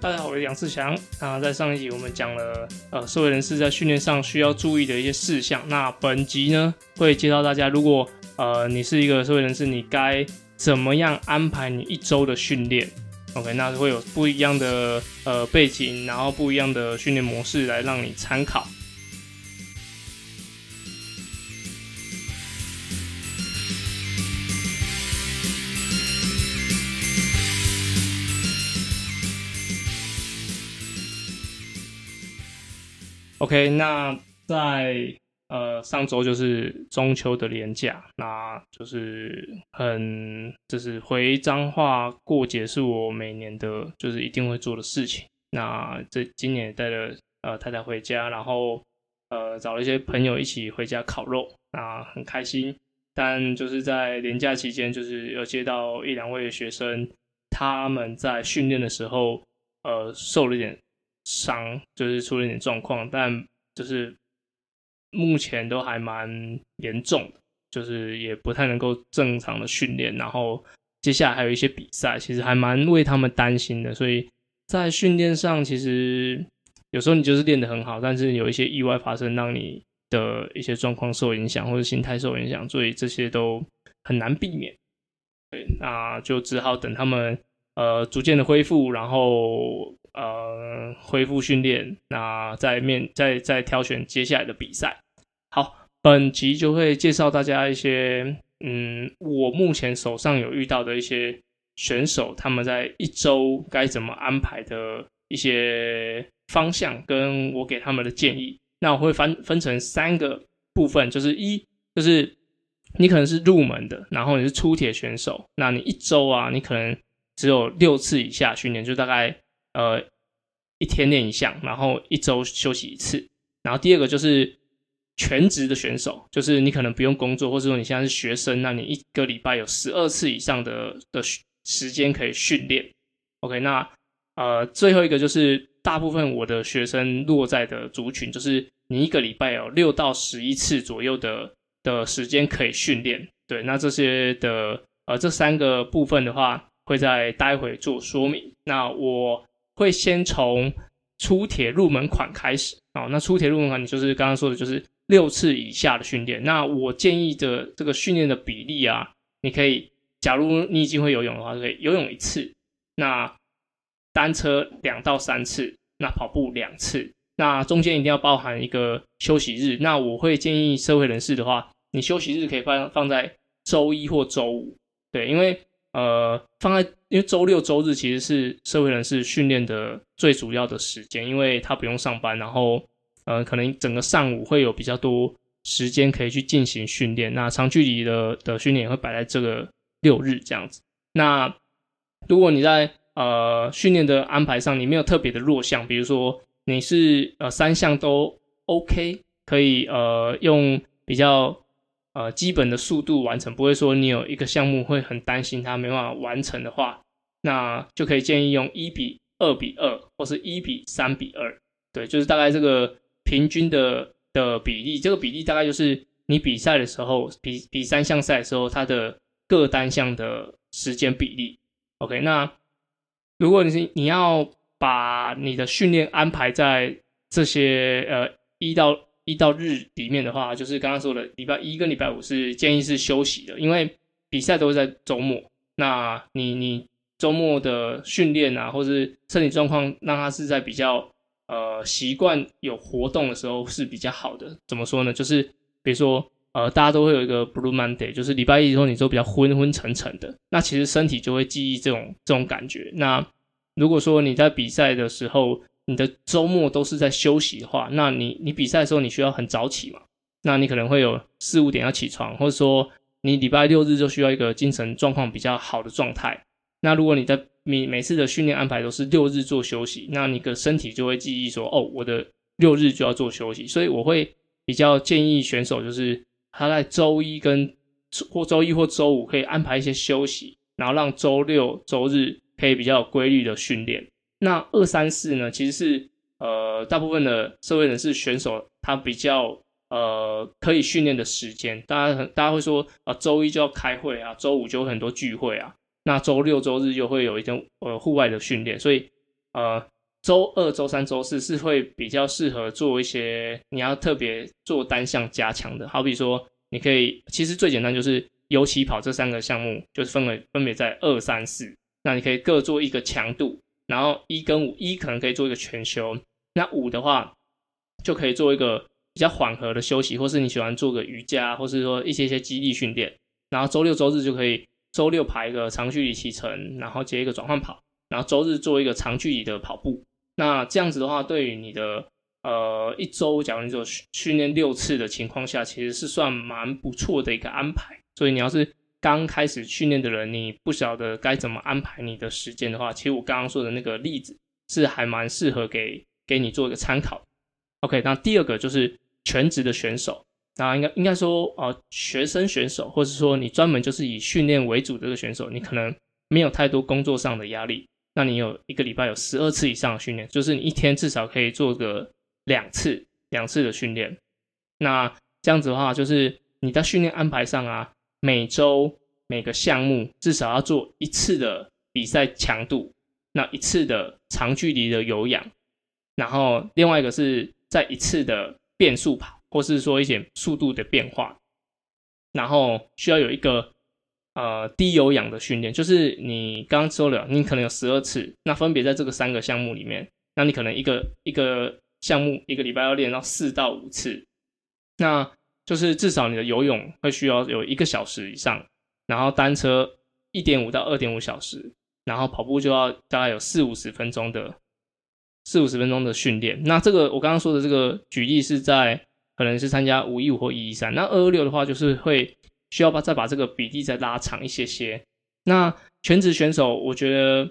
大家好，我是杨志强。那在上一集我们讲了呃社会人士在训练上需要注意的一些事项。那本集呢会介绍大家，如果呃你是一个社会人士，你该怎么样安排你一周的训练？OK，那会有不一样的呃背景，然后不一样的训练模式来让你参考。OK，那在呃上周就是中秋的连假，那就是很就是回彰化过节是我每年的就是一定会做的事情。那这今年也带了呃太太回家，然后呃找了一些朋友一起回家烤肉，那很开心。但就是在连假期间，就是有接到一两位学生，他们在训练的时候呃受了一点。伤就是出了点状况，但就是目前都还蛮严重的，就是也不太能够正常的训练。然后接下来还有一些比赛，其实还蛮为他们担心的。所以在训练上，其实有时候你就是练得很好，但是有一些意外发生，让你的一些状况受影响，或者心态受影响，所以这些都很难避免。对，那就只好等他们呃逐渐的恢复，然后。呃，恢复训练，那再面再再挑选接下来的比赛。好，本集就会介绍大家一些，嗯，我目前手上有遇到的一些选手，他们在一周该怎么安排的一些方向，跟我给他们的建议。那我会分分成三个部分，就是一，就是你可能是入门的，然后你是初铁选手，那你一周啊，你可能只有六次以下训练，就大概。呃，一天练一项，然后一周休息一次。然后第二个就是全职的选手，就是你可能不用工作，或者说你现在是学生，那你一个礼拜有十二次以上的的时间可以训练。OK，那呃最后一个就是大部分我的学生落在的族群，就是你一个礼拜有六到十一次左右的的时间可以训练。对，那这些的呃这三个部分的话，会在待会做说明。那我。会先从出铁入门款开始啊，那出铁入门款，你就是刚刚说的，就是六次以下的训练。那我建议的这个训练的比例啊，你可以，假如你已经会游泳的话，可以游泳一次，那单车两到三次，那跑步两次，那中间一定要包含一个休息日。那我会建议社会人士的话，你休息日可以放放在周一或周五，对，因为。呃，放在因为周六周日其实是社会人士训练的最主要的时间，因为他不用上班，然后呃，可能整个上午会有比较多时间可以去进行训练。那长距离的的训练也会摆在这个六日这样子。那如果你在呃训练的安排上，你没有特别的弱项，比如说你是呃三项都 OK，可以呃用比较。呃，基本的速度完成，不会说你有一个项目会很担心它没办法完成的话，那就可以建议用一比二比二，或是一比三比二，对，就是大概这个平均的的比例，这个比例大概就是你比赛的时候比比三项赛的时候，它的各单项的时间比例。OK，那如果你是你要把你的训练安排在这些呃一到。一到日里面的话，就是刚刚说的礼拜一跟礼拜五是建议是休息的，因为比赛都是在周末。那你你周末的训练啊，或是身体状况，让他是在比较呃习惯有活动的时候是比较好的。怎么说呢？就是比如说呃，大家都会有一个 Blue Monday，就是礼拜一之后你都比较昏昏沉沉的，那其实身体就会记忆这种这种感觉。那如果说你在比赛的时候，你的周末都是在休息的话，那你你比赛的时候你需要很早起嘛？那你可能会有四五点要起床，或者说你礼拜六日就需要一个精神状况比较好的状态。那如果你的每每次的训练安排都是六日做休息，那你的身体就会记忆说，哦，我的六日就要做休息。所以我会比较建议选手就是他在周一跟或周一或周五可以安排一些休息，然后让周六周日可以比较有规律的训练。那二三四呢，其实是呃大部分的社会人士选手他比较呃可以训练的时间。大家大家会说啊，周一就要开会啊，周五就有很多聚会啊，那周六周日就会有一天呃户外的训练。所以呃，周二、周三、周四是会比较适合做一些你要特别做单项加强的，好比说你可以，其实最简单就是游起跑这三个项目，就是分为分别在二三四，那你可以各做一个强度，然后一跟五，一可能可以做一个全休，那五的话就可以做一个比较缓和的休息，或是你喜欢做个瑜伽，或是说一些些肌力训练，然后周六周日就可以。周六排一个长距离骑乘，然后接一个转换跑，然后周日做一个长距离的跑步。那这样子的话，对于你的呃一周，假如你做训练六次的情况下，其实是算蛮不错的一个安排。所以你要是刚开始训练的人，你不晓得该怎么安排你的时间的话，其实我刚刚说的那个例子是还蛮适合给给你做一个参考。OK，那第二个就是全职的选手。那应该应该说，呃，学生选手，或者说你专门就是以训练为主的这个选手，你可能没有太多工作上的压力。那你有一个礼拜有十二次以上的训练，就是你一天至少可以做个两次两次的训练。那这样子的话，就是你在训练安排上啊，每周每个项目至少要做一次的比赛强度，那一次的长距离的有氧，然后另外一个是在一次的变速跑。或是说一些速度的变化，然后需要有一个呃低有氧的训练，就是你刚刚说了，你可能有十二次，那分别在这个三个项目里面，那你可能一个一个项目一个礼拜要练到四到五次，那就是至少你的游泳会需要有一个小时以上，然后单车一点五到二点五小时，然后跑步就要大概有四五十分钟的四五十分钟的训练。那这个我刚刚说的这个举例是在。可能是参加五一五或一一三，那二二六的话就是会需要把再把这个比例再拉长一些些。那全职选手，我觉得，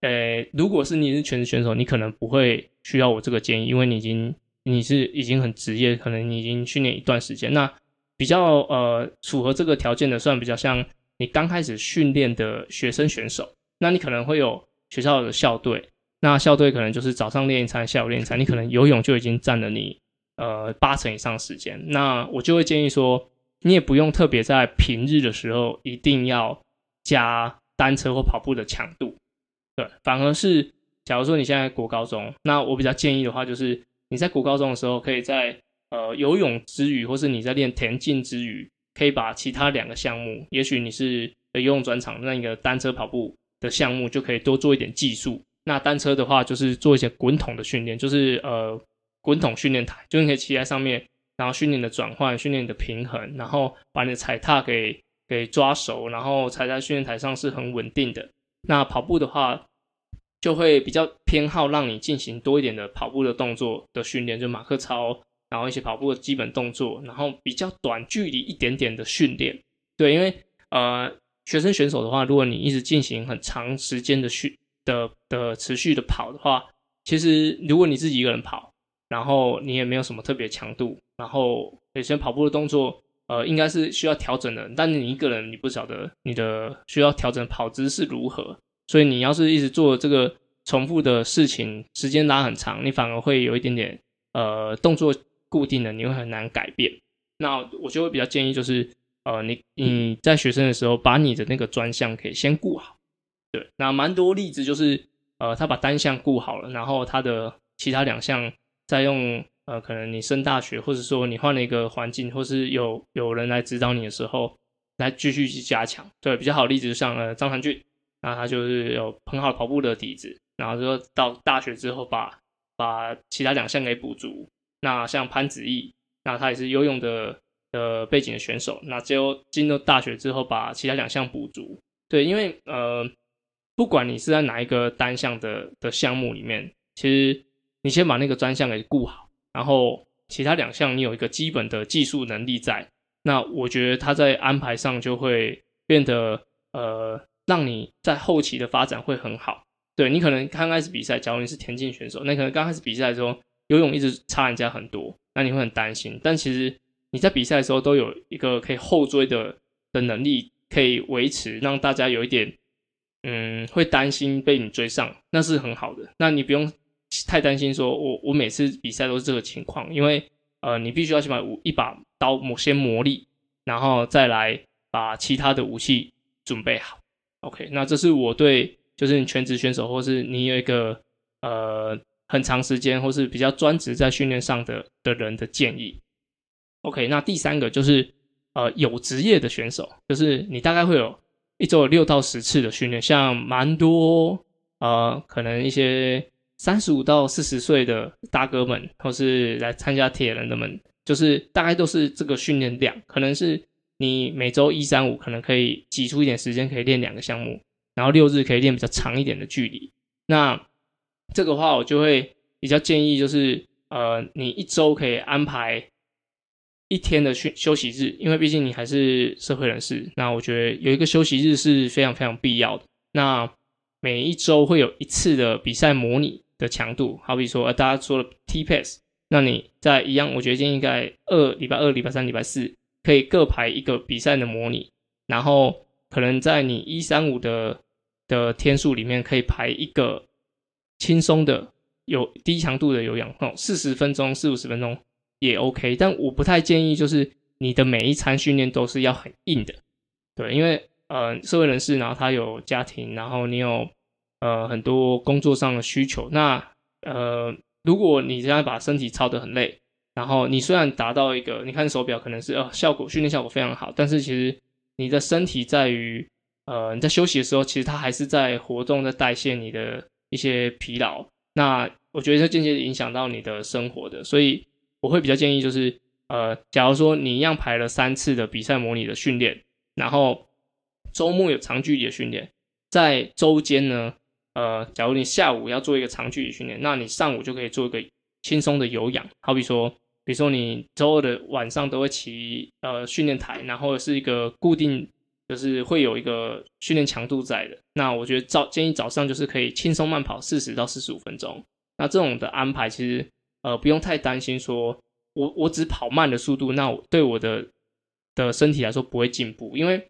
呃，如果是你是全职选手，你可能不会需要我这个建议，因为你已经你是已经很职业，可能你已经训练一段时间。那比较呃符合这个条件的，算比较像你刚开始训练的学生选手。那你可能会有学校的校队，那校队可能就是早上练一餐，下午练一餐，你可能游泳就已经占了你。呃，八成以上时间，那我就会建议说，你也不用特别在平日的时候一定要加单车或跑步的强度，对，反而是假如说你现在国高中，那我比较建议的话，就是你在国高中的时候，可以在呃游泳之余，或是你在练田径之余，可以把其他两个项目，也许你是游泳专场，那一个单车跑步的项目就可以多做一点技术。那单车的话，就是做一些滚筒的训练，就是呃。滚筒训练台，就是你可以骑在上面，然后训练的转换，训练你的平衡，然后把你的踩踏给给抓熟，然后踩在训练台上是很稳定的。那跑步的话，就会比较偏好让你进行多一点的跑步的动作的训练，就马克操，然后一些跑步的基本动作，然后比较短距离一点点的训练。对，因为呃，学生选手的话，如果你一直进行很长时间的训的的持续的跑的话，其实如果你自己一个人跑。然后你也没有什么特别强度，然后有些跑步的动作，呃，应该是需要调整的。但你一个人，你不晓得你的需要调整跑姿是如何，所以你要是一直做这个重复的事情，时间拉很长，你反而会有一点点呃动作固定的，你会很难改变。那我就会比较建议，就是呃，你你在学生的时候，把你的那个专项可以先顾好。对，那蛮多例子就是呃，他把单项顾好了，然后他的其他两项。再用呃，可能你升大学，或者说你换了一个环境，或是有有人来指导你的时候，来继续去加强。对，比较好例子就像呃张传俊，那他就是有很好跑步的底子，然后说到大学之后把把其他两项给补足。那像潘子毅，那他也是游泳的呃背景的选手，那只有进入大学之后把其他两项补足。对，因为呃，不管你是在哪一个单项的的项目里面，其实。你先把那个专项给顾好，然后其他两项你有一个基本的技术能力在，那我觉得他在安排上就会变得呃，让你在后期的发展会很好。对你可能刚开始比赛，假如你是田径选手，那可能刚开始比赛的时候游泳一直差人家很多，那你会很担心。但其实你在比赛的时候都有一个可以后追的的能力，可以维持让大家有一点嗯会担心被你追上，那是很好的。那你不用。太担心，说我我每次比赛都是这个情况，因为呃，你必须要先把武一把刀磨先磨砺，然后再来把其他的武器准备好。OK，那这是我对就是你全职选手，或是你有一个呃很长时间或是比较专职在训练上的的人的建议。OK，那第三个就是呃有职业的选手，就是你大概会有一周有六到十次的训练，像蛮多呃可能一些三十五到四十岁的大哥们，或是来参加铁人的们，就是大概都是这个训练量，可能是你每周一三五可能可以挤出一点时间可以练两个项目，然后六日可以练比较长一点的距离。那这个话我就会比较建议，就是呃你一周可以安排。一天的休休息日，因为毕竟你还是社会人士，那我觉得有一个休息日是非常非常必要的。那每一周会有一次的比赛模拟的强度，好比说呃大家说的 T pace，那你在一样，我觉得建议在二礼拜二、礼拜三、礼拜四可以各排一个比赛的模拟，然后可能在你一三五的的天数里面可以排一个轻松的有低强度的有氧，哦，四十分钟、四五十分钟。也 OK，但我不太建议，就是你的每一餐训练都是要很硬的，对，因为呃，社会人士，然后他有家庭，然后你有呃很多工作上的需求，那呃，如果你这样把身体操得很累，然后你虽然达到一个，你看手表可能是呃效果训练效果非常好，但是其实你的身体在于呃你在休息的时候，其实它还是在活动，在代谢你的一些疲劳，那我觉得这间接影响到你的生活的，所以。我会比较建议，就是呃，假如说你一样排了三次的比赛模拟的训练，然后周末有长距离的训练，在周间呢，呃，假如你下午要做一个长距离训练，那你上午就可以做一个轻松的有氧，好比说，比如说你周二的晚上都会骑呃训练台，然后是一个固定，就是会有一个训练强度在的，那我觉得早建议早上就是可以轻松慢跑四十到四十五分钟，那这种的安排其实。呃，不用太担心，说我我只跑慢的速度，那我对我的的身体来说不会进步，因为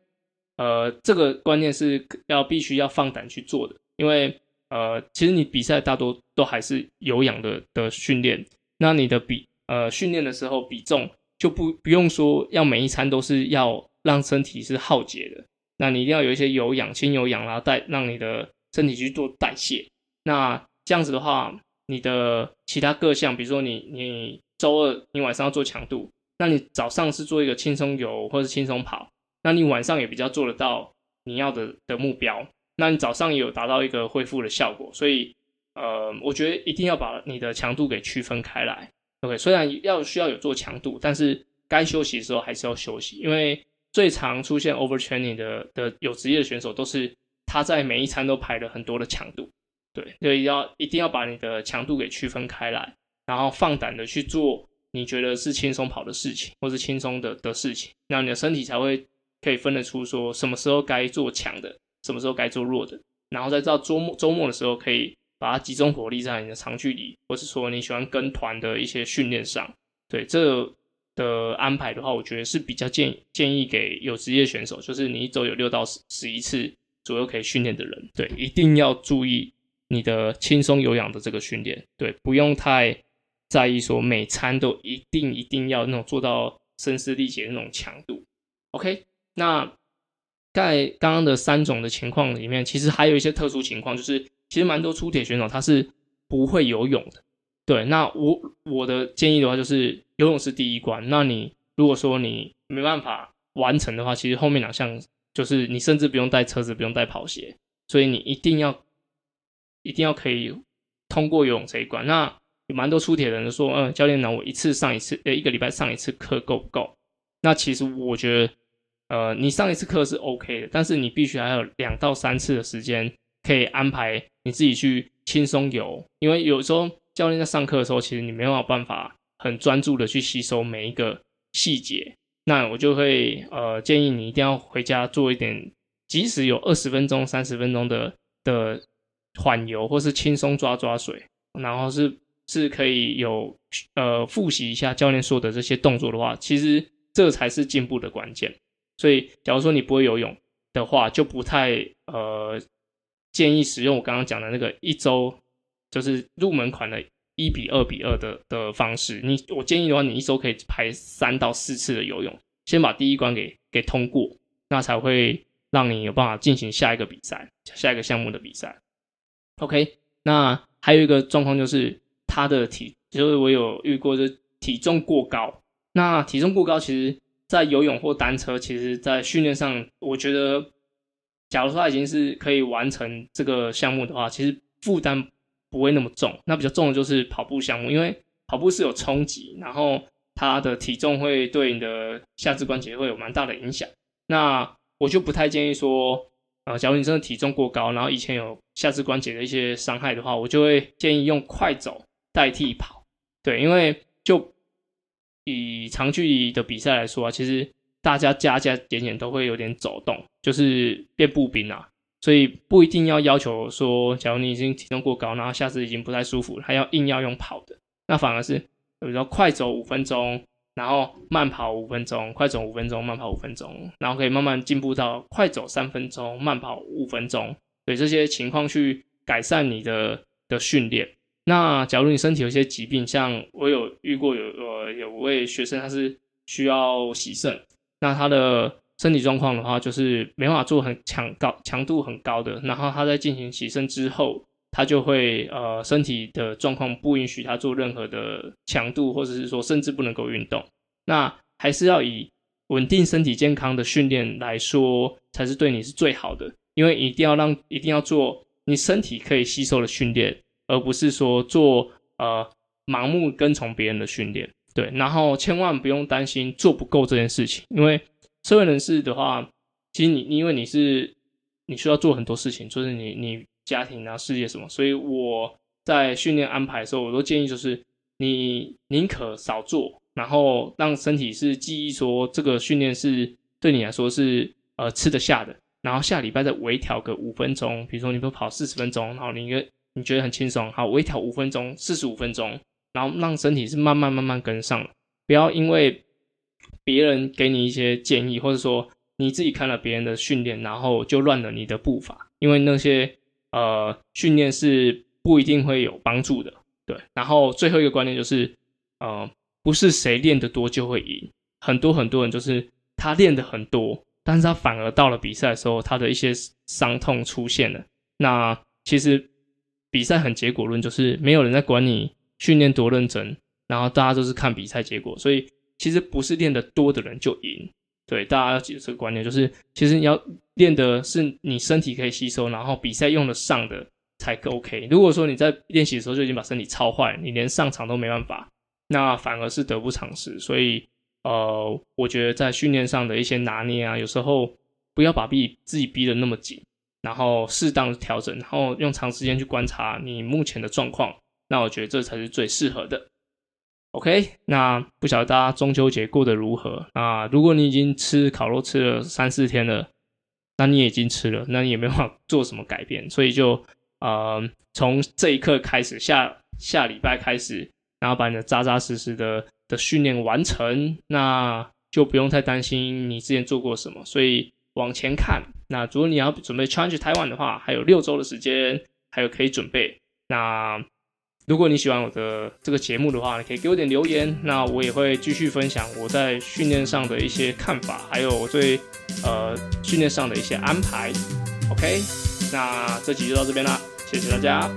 呃，这个观念是要必须要放胆去做的，因为呃，其实你比赛大多都还是有氧的的训练，那你的比呃训练的时候比重就不不用说要每一餐都是要让身体是耗竭的，那你一定要有一些有氧轻有氧，然后带让你的身体去做代谢，那这样子的话。你的其他各项，比如说你你周二你晚上要做强度，那你早上是做一个轻松游或者轻松跑，那你晚上也比较做得到你要的的目标，那你早上也有达到一个恢复的效果，所以呃，我觉得一定要把你的强度给区分开来。OK，虽然要需要有做强度，但是该休息的时候还是要休息，因为最常出现 overtraining 的的有职业的选手都是他在每一餐都排了很多的强度。对，所以要一定要把你的强度给区分开来，然后放胆的去做你觉得是轻松跑的事情，或是轻松的的事情，那你的身体才会可以分得出说什么时候该做强的，什么时候该做弱的，然后再到周末周末的时候可以把它集中火力在你的长距离，或是说你喜欢跟团的一些训练上。对这的安排的话，我觉得是比较建议建议给有职业选手，就是你一周有六到十十一次左右可以训练的人，对，一定要注意。你的轻松有氧的这个训练，对，不用太在意说每餐都一定一定要那种做到声嘶力竭那种强度。OK，那在刚刚的三种的情况里面，其实还有一些特殊情况，就是其实蛮多出铁选手他是不会游泳的。对，那我我的建议的话就是游泳是第一关。那你如果说你没办法完成的话，其实后面两项就是你甚至不用带车子，不用带跑鞋，所以你一定要。一定要可以通过游泳这一关。那有蛮多出铁人说，嗯，教练呢，我一次上一次，呃，一个礼拜上一次课够不够？那其实我觉得，呃，你上一次课是 OK 的，但是你必须还有两到三次的时间可以安排你自己去轻松游，因为有时候教练在上课的时候，其实你没有办法很专注的去吸收每一个细节。那我就会呃建议你一定要回家做一点，即使有二十分钟、三十分钟的的。缓游或是轻松抓抓水，然后是是可以有呃复习一下教练说的这些动作的话，其实这才是进步的关键。所以，假如说你不会游泳的话，就不太呃建议使用我刚刚讲的那个一周就是入门款的一比二比二的的方式。你我建议的话，你一周可以排三到四次的游泳，先把第一关给给通过，那才会让你有办法进行下一个比赛，下一个项目的比赛。OK，那还有一个状况就是他的体，就是我有遇过，就是体重过高。那体重过高，其实在游泳或单车，其实在训练上，我觉得，假如说他已经是可以完成这个项目的话，其实负担不会那么重。那比较重的就是跑步项目，因为跑步是有冲击，然后他的体重会对你的下肢关节会有蛮大的影响。那我就不太建议说。啊，假如你真的体重过高，然后以前有下肢关节的一些伤害的话，我就会建议用快走代替跑。对，因为就以长距离的比赛来说啊，其实大家加加减减都会有点走动，就是变步兵啊，所以不一定要要求说，假如你已经体重过高，然后下肢已经不太舒服，还要硬要用跑的，那反而是比如说快走五分钟。然后慢跑五分钟，快走五分钟，慢跑五分钟，然后可以慢慢进步到快走三分钟，慢跑五分钟，对这些情况去改善你的的训练。那假如你身体有些疾病，像我有遇过有呃有位学生他是需要洗肾，那他的身体状况的话就是没办法做很强高强度很高的，然后他在进行起身之后。他就会呃身体的状况不允许他做任何的强度，或者是说甚至不能够运动，那还是要以稳定身体健康的训练来说，才是对你是最好的。因为一定要让一定要做你身体可以吸收的训练，而不是说做呃盲目跟从别人的训练。对，然后千万不用担心做不够这件事情，因为社会人士的话，其实你因为你是你需要做很多事情，就是你你。家庭啊，事业什么，所以我在训练安排的时候，我都建议就是你宁可少做，然后让身体是记忆说这个训练是对你来说是呃吃得下的，然后下礼拜再微调个五分钟，比如说你不跑四十分钟，然后你一个你觉得很轻松，好微调五分钟，四十五分钟，然后让身体是慢慢慢慢跟上，不要因为别人给你一些建议，或者说你自己看了别人的训练，然后就乱了你的步伐，因为那些。呃，训练是不一定会有帮助的，对。然后最后一个观念就是，呃，不是谁练得多就会赢，很多很多人就是他练的很多，但是他反而到了比赛的时候，他的一些伤痛出现了。那其实比赛很结果论，就是没有人在管你训练多认真，然后大家都是看比赛结果，所以其实不是练得多的人就赢。对，大家要记住这个观念，就是其实你要练的是你身体可以吸收，然后比赛用得上的才 OK。如果说你在练习的时候就已经把身体操坏，你连上场都没办法，那反而是得不偿失。所以，呃，我觉得在训练上的一些拿捏啊，有时候不要把逼自己逼得那么紧，然后适当调整，然后用长时间去观察你目前的状况，那我觉得这才是最适合的。OK，那不晓得大家中秋节过得如何啊？如果你已经吃烤肉吃了三四天了，那你已经吃了，那你也没法做什么改变，所以就呃从这一刻开始，下下礼拜开始，然后把你的扎扎实实的的训练完成，那就不用太担心你之前做过什么，所以往前看。那如果你要准备 challenge 台湾的话，还有六周的时间，还有可以准备。那如果你喜欢我的这个节目的话，你可以给我点留言，那我也会继续分享我在训练上的一些看法，还有我对呃训练上的一些安排。OK，那这集就到这边啦，谢谢大家。